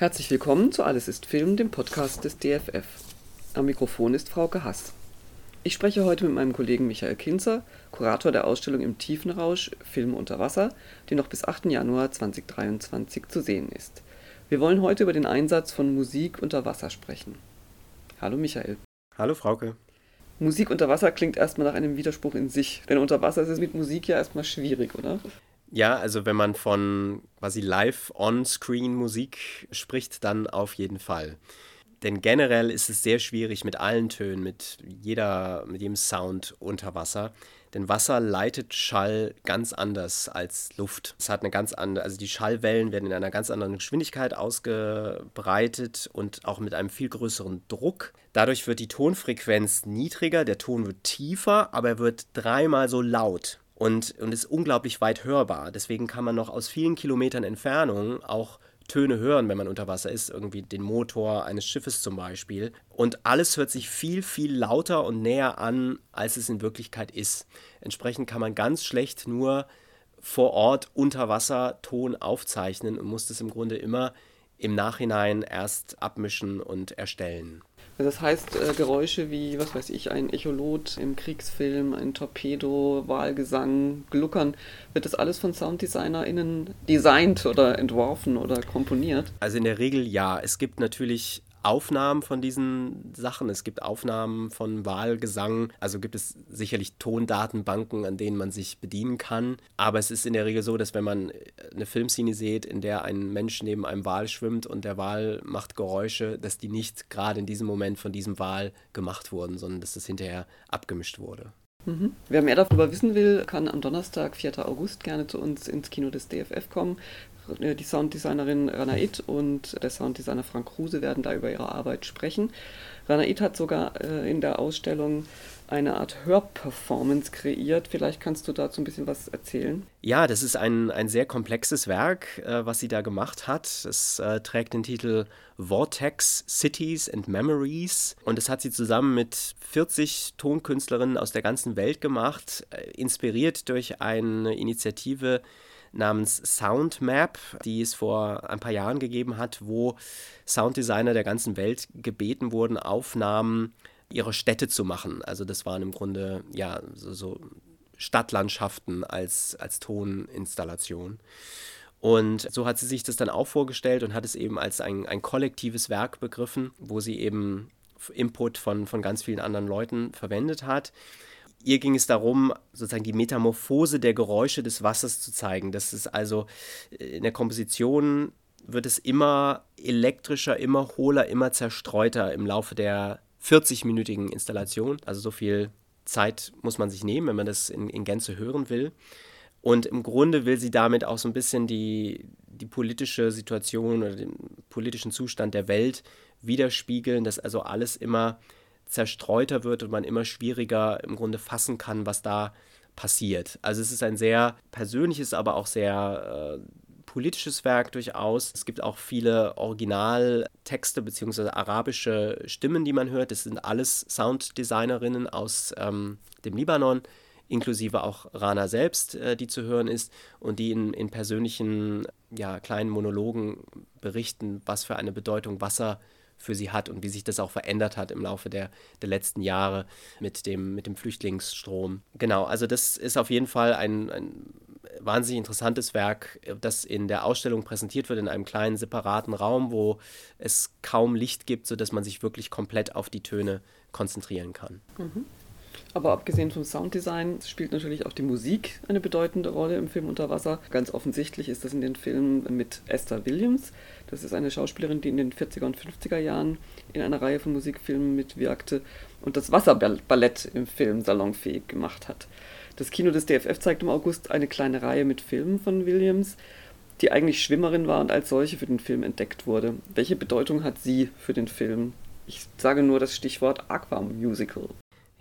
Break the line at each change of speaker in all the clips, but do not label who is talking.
Herzlich willkommen zu Alles ist Film, dem Podcast des DFF. Am Mikrofon ist Frauke Hass. Ich spreche heute mit meinem Kollegen Michael Kinzer, Kurator der Ausstellung im Tiefenrausch Film unter Wasser, die noch bis 8. Januar 2023 zu sehen ist. Wir wollen heute über den Einsatz von Musik unter Wasser sprechen. Hallo Michael.
Hallo Frauke.
Musik unter Wasser klingt erstmal nach einem Widerspruch in sich, denn unter Wasser ist es mit Musik ja erstmal schwierig, oder?
Ja, also wenn man von quasi Live-on-Screen-Musik spricht, dann auf jeden Fall. Denn generell ist es sehr schwierig mit allen Tönen, mit jeder, mit jedem Sound unter Wasser. Denn Wasser leitet Schall ganz anders als Luft. Es hat eine ganz andere, also die Schallwellen werden in einer ganz anderen Geschwindigkeit ausgebreitet und auch mit einem viel größeren Druck. Dadurch wird die Tonfrequenz niedriger, der Ton wird tiefer, aber er wird dreimal so laut und, und ist unglaublich weit hörbar. Deswegen kann man noch aus vielen Kilometern Entfernung auch Töne hören, wenn man unter Wasser ist, irgendwie den Motor eines Schiffes zum Beispiel. Und alles hört sich viel, viel lauter und näher an, als es in Wirklichkeit ist. Entsprechend kann man ganz schlecht nur vor Ort unter Wasser Ton aufzeichnen und muss das im Grunde immer im Nachhinein erst abmischen und erstellen.
Das heißt, äh, Geräusche wie, was weiß ich, ein Echolot im Kriegsfilm, ein Torpedo, Wahlgesang, Gluckern, wird das alles von SounddesignerInnen designt oder entworfen oder komponiert?
Also in der Regel ja. Es gibt natürlich Aufnahmen von diesen Sachen. Es gibt Aufnahmen von Wahlgesang. Also gibt es sicherlich Tondatenbanken, an denen man sich bedienen kann. Aber es ist in der Regel so, dass wenn man eine Filmszene sieht, in der ein Mensch neben einem Wal schwimmt und der Wal macht Geräusche, dass die nicht gerade in diesem Moment von diesem Wal gemacht wurden, sondern dass das hinterher abgemischt wurde.
Mhm. Wer mehr darüber wissen will, kann am Donnerstag, 4. August, gerne zu uns ins Kino des DFF kommen. Äh, die Sounddesignerin Ranaid und der Sounddesigner Frank Kruse werden da über ihre Arbeit sprechen. Ranaid hat sogar äh, in der Ausstellung eine Art Hörperformance kreiert. Vielleicht kannst du dazu ein bisschen was erzählen.
Ja, das ist ein, ein sehr komplexes Werk, äh, was sie da gemacht hat. Es äh, trägt den Titel Vortex Cities and Memories und das hat sie zusammen mit 40 Tonkünstlerinnen aus der ganzen Welt gemacht, äh, inspiriert durch eine Initiative, namens Soundmap, die es vor ein paar Jahren gegeben hat, wo Sounddesigner der ganzen Welt gebeten wurden, Aufnahmen ihrer Städte zu machen. Also das waren im Grunde ja so, so Stadtlandschaften als, als Toninstallation. Und so hat sie sich das dann auch vorgestellt und hat es eben als ein, ein kollektives Werk begriffen, wo sie eben Input von, von ganz vielen anderen Leuten verwendet hat ihr ging es darum, sozusagen die Metamorphose der Geräusche des Wassers zu zeigen. Das ist also äh, in der Komposition wird es immer elektrischer, immer hohler, immer zerstreuter im Laufe der 40-minütigen Installation. Also so viel Zeit muss man sich nehmen, wenn man das in, in Gänze hören will. Und im Grunde will sie damit auch so ein bisschen die, die politische Situation oder den politischen Zustand der Welt widerspiegeln, dass also alles immer zerstreuter wird und man immer schwieriger im Grunde fassen kann, was da passiert. Also es ist ein sehr persönliches, aber auch sehr äh, politisches Werk durchaus. Es gibt auch viele Originaltexte bzw. arabische Stimmen, die man hört. Das sind alles Sounddesignerinnen aus ähm, dem Libanon, inklusive auch Rana selbst, äh, die zu hören ist und die in, in persönlichen, ja, kleinen Monologen berichten, was für eine Bedeutung Wasser hat für sie hat und wie sich das auch verändert hat im Laufe der, der letzten Jahre mit dem, mit dem Flüchtlingsstrom. Genau, also das ist auf jeden Fall ein, ein wahnsinnig interessantes Werk, das in der Ausstellung präsentiert wird, in einem kleinen separaten Raum, wo es kaum Licht gibt, sodass man sich wirklich komplett auf die Töne konzentrieren kann.
Mhm. Aber abgesehen vom Sounddesign spielt natürlich auch die Musik eine bedeutende Rolle im Film Unter Wasser. Ganz offensichtlich ist das in den Filmen mit Esther Williams. Das ist eine Schauspielerin, die in den 40er und 50er Jahren in einer Reihe von Musikfilmen mitwirkte und das Wasserballett im Film salonfähig gemacht hat. Das Kino des DFF zeigt im August eine kleine Reihe mit Filmen von Williams, die eigentlich Schwimmerin war und als solche für den Film entdeckt wurde. Welche Bedeutung hat sie für den Film? Ich sage nur das Stichwort Aqua Musical.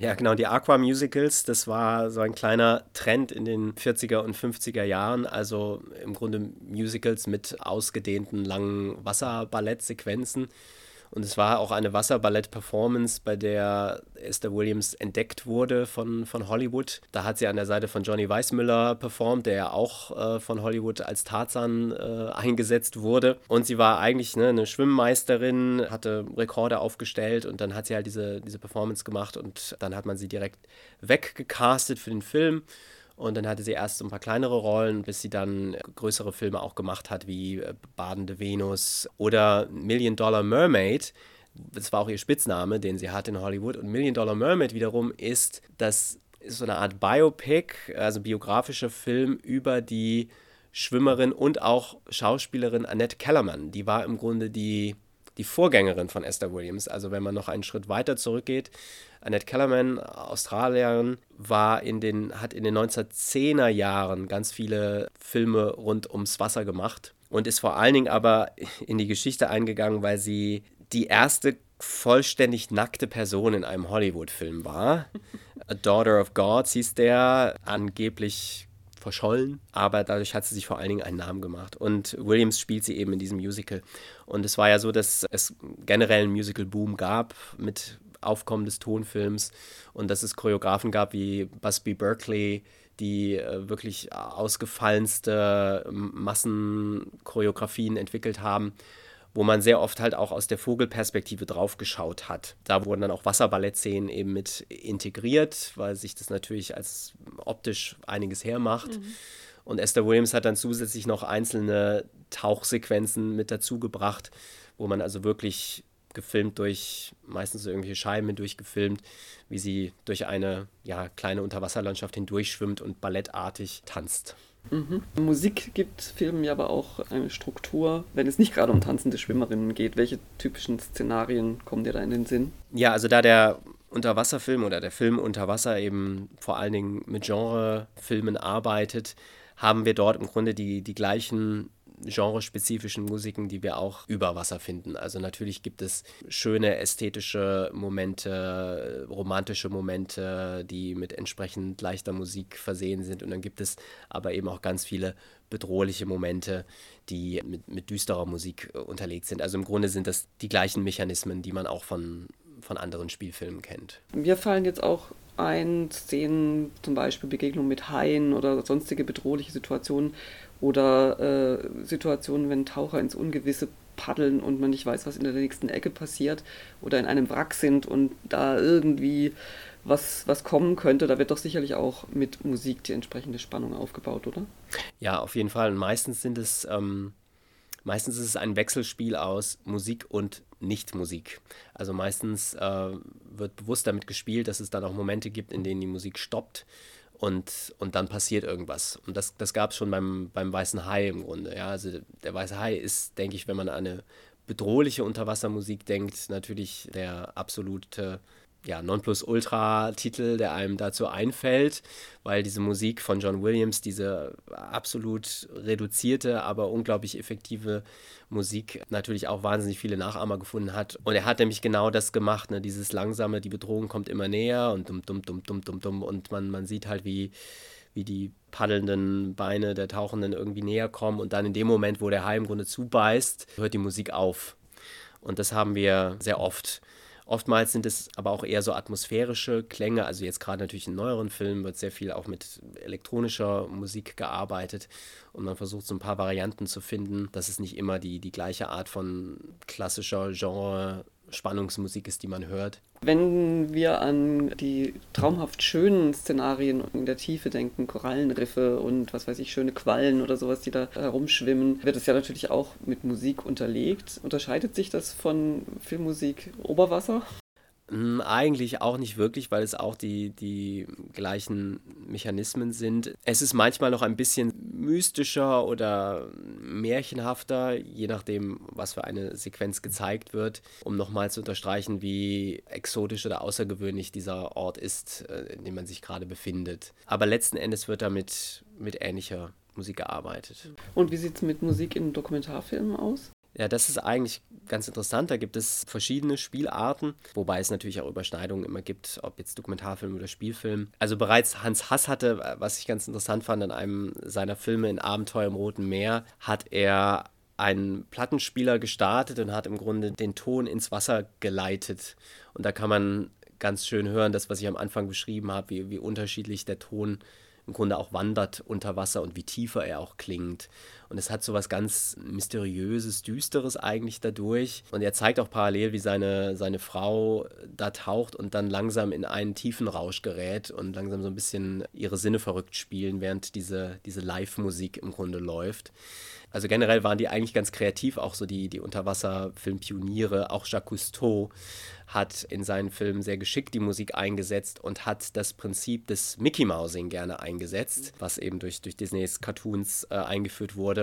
Ja, genau, die Aqua-Musicals, das war so ein kleiner Trend in den 40er und 50er Jahren. Also im Grunde Musicals mit ausgedehnten langen Wasserballettsequenzen. Und es war auch eine Wasserballett-Performance, bei der Esther Williams entdeckt wurde von, von Hollywood. Da hat sie an der Seite von Johnny Weissmüller performt, der ja auch äh, von Hollywood als Tarzan äh, eingesetzt wurde. Und sie war eigentlich ne, eine Schwimmmeisterin, hatte Rekorde aufgestellt und dann hat sie halt diese, diese Performance gemacht und dann hat man sie direkt weggecastet für den Film. Und dann hatte sie erst so ein paar kleinere Rollen, bis sie dann größere Filme auch gemacht hat, wie äh, Badende Venus oder Million Dollar Mermaid. Das war auch ihr Spitzname, den sie hat in Hollywood. Und Million Dollar Mermaid wiederum ist das ist so eine Art Biopic, also biografischer Film über die Schwimmerin und auch Schauspielerin Annette Kellerman. Die war im Grunde die, die Vorgängerin von Esther Williams. Also wenn man noch einen Schritt weiter zurückgeht, Annette Kellerman, Australierin, war in den, hat in den 1910er Jahren ganz viele Filme rund ums Wasser gemacht und ist vor allen Dingen aber in die Geschichte eingegangen, weil sie die erste vollständig nackte Person in einem Hollywood-Film war. A Daughter of God hieß der, angeblich verschollen, aber dadurch hat sie sich vor allen Dingen einen Namen gemacht. Und Williams spielt sie eben in diesem Musical. Und es war ja so, dass es generell einen Musical-Boom gab mit Aufkommen des Tonfilms und dass es Choreografen gab wie Busby Berkeley, die äh, wirklich ausgefallenste Massenchoreografien entwickelt haben, wo man sehr oft halt auch aus der Vogelperspektive drauf geschaut hat. Da wurden dann auch Wasserballettszenen eben mit integriert, weil sich das natürlich als optisch einiges hermacht. Mhm. Und Esther Williams hat dann zusätzlich noch einzelne Tauchsequenzen mit dazu gebracht, wo man also wirklich gefilmt durch, meistens irgendwelche Scheiben hindurch gefilmt, wie sie durch eine ja, kleine Unterwasserlandschaft hindurchschwimmt und ballettartig tanzt.
Mhm. Musik gibt Filmen ja aber auch eine Struktur, wenn es nicht gerade um tanzende Schwimmerinnen geht. Welche typischen Szenarien kommen dir da in den Sinn?
Ja, also da der Unterwasserfilm oder der Film Unterwasser eben vor allen Dingen mit Genrefilmen arbeitet, haben wir dort im Grunde die, die gleichen genrespezifischen Musiken, die wir auch über Wasser finden. Also natürlich gibt es schöne ästhetische Momente, romantische Momente, die mit entsprechend leichter Musik versehen sind. Und dann gibt es aber eben auch ganz viele bedrohliche Momente, die mit, mit düsterer Musik unterlegt sind. Also im Grunde sind das die gleichen Mechanismen, die man auch von, von anderen Spielfilmen kennt.
Mir fallen jetzt auch ein Szenen, zum Beispiel Begegnung mit Haien oder sonstige bedrohliche Situationen, oder äh, Situationen, wenn Taucher ins Ungewisse paddeln und man nicht weiß, was in der nächsten Ecke passiert oder in einem Wrack sind und da irgendwie was, was kommen könnte, da wird doch sicherlich auch mit Musik die entsprechende Spannung aufgebaut, oder?
Ja, auf jeden Fall. Und meistens sind es, ähm, meistens ist es ein Wechselspiel aus Musik und Nicht-Musik. Also meistens äh, wird bewusst damit gespielt, dass es dann auch Momente gibt, in denen die Musik stoppt und, und dann passiert irgendwas. Und das, das gab es schon beim, beim Weißen Hai im Grunde. Ja? Also der Weiße Hai ist, denke ich, wenn man an eine bedrohliche Unterwassermusik denkt, natürlich der absolute ja, Nonplusultra-Titel, der einem dazu einfällt, weil diese Musik von John Williams, diese absolut reduzierte, aber unglaublich effektive Musik natürlich auch wahnsinnig viele Nachahmer gefunden hat. Und er hat nämlich genau das gemacht, ne? dieses langsame, die Bedrohung kommt immer näher und dumm, dumm, dumm, dumm, dumm, dumm und man, man sieht halt, wie, wie die paddelnden Beine der Tauchenden irgendwie näher kommen und dann in dem Moment, wo der Hai im Grunde zubeißt, hört die Musik auf. Und das haben wir sehr oft. Oftmals sind es aber auch eher so atmosphärische Klänge. Also jetzt gerade natürlich in neueren Filmen wird sehr viel auch mit elektronischer Musik gearbeitet und man versucht so ein paar Varianten zu finden, dass es nicht immer die, die gleiche Art von klassischer Genre Spannungsmusik ist, die man hört.
Wenn wir an die traumhaft schönen Szenarien in der Tiefe denken, Korallenriffe und was weiß ich, schöne Quallen oder sowas, die da herumschwimmen, wird es ja natürlich auch mit Musik unterlegt. Unterscheidet sich das von Filmmusik Oberwasser?
Hm, eigentlich auch nicht wirklich, weil es auch die, die gleichen Mechanismen sind. Es ist manchmal noch ein bisschen mystischer oder märchenhafter, je nachdem, was für eine Sequenz gezeigt wird, um nochmal zu unterstreichen, wie exotisch oder außergewöhnlich dieser Ort ist, äh, in dem man sich gerade befindet. Aber letzten Endes wird damit mit ähnlicher Musik gearbeitet.
Und wie sieht es mit Musik in Dokumentarfilmen aus?
Ja, das ist eigentlich ganz interessant. Da gibt es verschiedene Spielarten, wobei es natürlich auch Überschneidungen immer gibt, ob jetzt Dokumentarfilm oder Spielfilm. Also bereits Hans Hass hatte, was ich ganz interessant fand, in einem seiner Filme in Abenteuer im Roten Meer, hat er einen Plattenspieler gestartet und hat im Grunde den Ton ins Wasser geleitet. Und da kann man ganz schön hören, das, was ich am Anfang beschrieben habe, wie, wie unterschiedlich der Ton im Grunde auch wandert unter Wasser und wie tiefer er auch klingt. Und es hat so was ganz Mysteriöses, Düsteres eigentlich dadurch. Und er zeigt auch parallel, wie seine, seine Frau da taucht und dann langsam in einen tiefen Rausch gerät und langsam so ein bisschen ihre Sinne verrückt spielen, während diese, diese Live-Musik im Grunde läuft. Also generell waren die eigentlich ganz kreativ, auch so die, die Unterwasserfilmpioniere. Auch Jacques Cousteau hat in seinen Filmen sehr geschickt die Musik eingesetzt und hat das Prinzip des Mickey Mousing gerne eingesetzt, was eben durch, durch Disneys Cartoons äh, eingeführt wurde.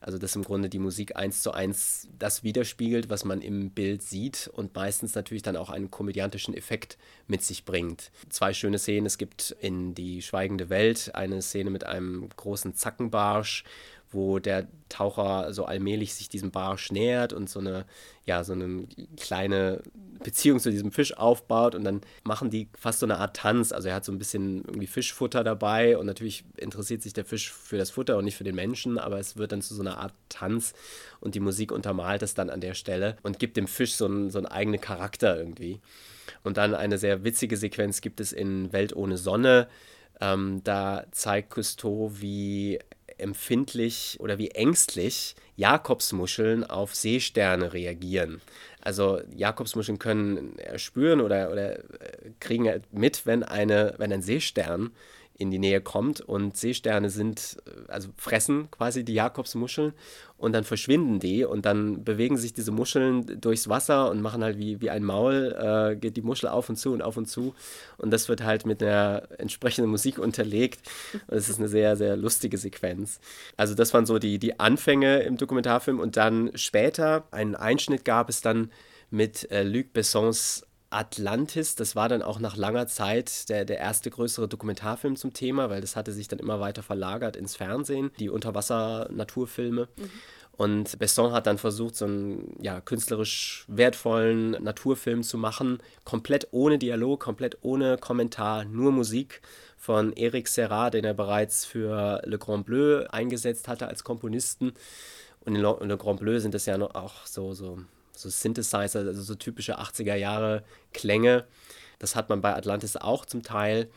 Also dass im Grunde die Musik eins zu eins das widerspiegelt, was man im Bild sieht und meistens natürlich dann auch einen komödiantischen Effekt mit sich bringt. Zwei schöne Szenen. Es gibt in Die Schweigende Welt eine Szene mit einem großen Zackenbarsch, wo der Taucher so allmählich sich diesem Barsch nähert und so eine, ja, so eine kleine Beziehung zu diesem Fisch aufbaut und dann machen die fast so eine Art Tanz. Also er hat so ein bisschen irgendwie Fischfutter dabei und natürlich interessiert sich der Fisch für das Futter und nicht für den Menschen, aber es wird dann zu so einer Art Tanz und die Musik untermalt es dann an der Stelle und gibt dem Fisch so einen, so einen eigenen Charakter irgendwie. Und dann eine sehr witzige Sequenz gibt es in Welt ohne Sonne. Ähm, da zeigt Cousteau, wie empfindlich oder wie ängstlich Jakobsmuscheln auf Seesterne reagieren. Also Jakobsmuscheln können spüren oder, oder äh, kriegen mit, wenn, eine, wenn ein Seestern in die Nähe kommt und Seesterne sind, äh, also fressen quasi die Jakobsmuscheln und dann verschwinden die und dann bewegen sich diese Muscheln durchs Wasser und machen halt wie, wie ein Maul, äh, geht die Muschel auf und zu und auf und zu und das wird halt mit einer entsprechenden Musik unterlegt und es ist eine sehr, sehr lustige Sequenz. Also das waren so die, die Anfänge im Dokumentarfilm und dann später einen Einschnitt gab es dann mit äh, Luc Bessons Atlantis, das war dann auch nach langer Zeit der, der erste größere Dokumentarfilm zum Thema, weil das hatte sich dann immer weiter verlagert ins Fernsehen, die Unterwasser-Naturfilme. Mhm. Und Besson hat dann versucht, so einen ja, künstlerisch wertvollen Naturfilm zu machen, komplett ohne Dialog, komplett ohne Kommentar, nur Musik von Eric Serra, den er bereits für Le Grand Bleu eingesetzt hatte als Komponisten. Und in Le Grand Bleu sind das ja auch so, so so Synthesizer, also so typische 80er Jahre Klänge. Das hat man bei Atlantis auch zum Teil.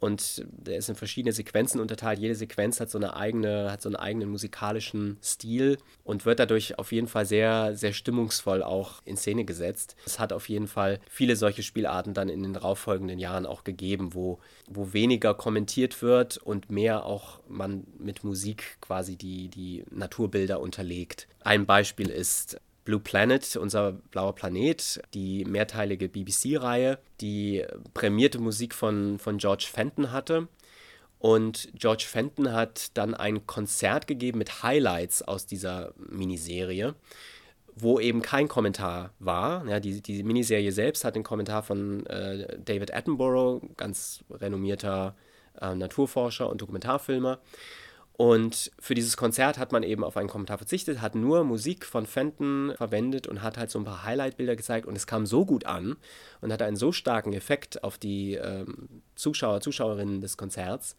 Und der ist in verschiedene Sequenzen unterteilt. Jede Sequenz hat so eine eigene, hat so einen eigenen musikalischen Stil und wird dadurch auf jeden Fall sehr, sehr stimmungsvoll auch in Szene gesetzt. Es hat auf jeden Fall viele solche Spielarten dann in den darauffolgenden Jahren auch gegeben, wo, wo weniger kommentiert wird und mehr auch man mit Musik quasi die, die Naturbilder unterlegt. Ein Beispiel ist Blue Planet, unser blauer Planet, die mehrteilige BBC-Reihe, die prämierte Musik von, von George Fenton hatte. Und George Fenton hat dann ein Konzert gegeben mit Highlights aus dieser Miniserie, wo eben kein Kommentar war. Ja, die, die Miniserie selbst hat den Kommentar von äh, David Attenborough, ganz renommierter äh, Naturforscher und Dokumentarfilmer. Und für dieses Konzert hat man eben auf einen Kommentar verzichtet, hat nur Musik von Fenton verwendet und hat halt so ein paar Highlight-Bilder gezeigt und es kam so gut an und hatte einen so starken Effekt auf die ähm, Zuschauer, Zuschauerinnen des Konzerts,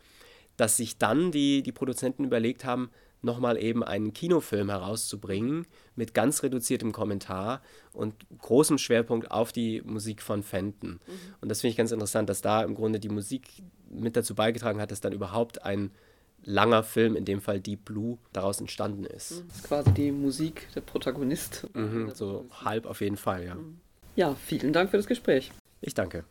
dass sich dann die, die Produzenten überlegt haben, nochmal eben einen Kinofilm herauszubringen mit ganz reduziertem Kommentar und großem Schwerpunkt auf die Musik von Fenton. Mhm. Und das finde ich ganz interessant, dass da im Grunde die Musik mit dazu beigetragen hat, dass dann überhaupt ein langer Film, in dem Fall Deep Blue, daraus entstanden ist.
Das ist quasi die Musik der Protagonist.
Mhm, so halb auf jeden Fall, ja.
Ja, vielen Dank für das Gespräch.
Ich danke.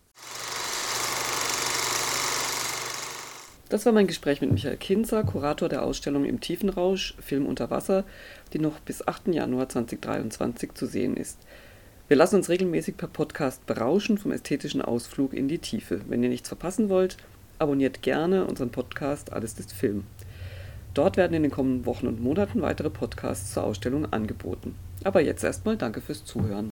Das war mein Gespräch mit Michael Kinzer, Kurator der Ausstellung im Tiefenrausch, Film unter Wasser, die noch bis 8. Januar 2023 zu sehen ist. Wir lassen uns regelmäßig per Podcast berauschen vom ästhetischen Ausflug in die Tiefe. Wenn ihr nichts verpassen wollt, abonniert gerne unseren Podcast Alles ist Film. Dort werden in den kommenden Wochen und Monaten weitere Podcasts zur Ausstellung angeboten. Aber jetzt erstmal danke fürs Zuhören.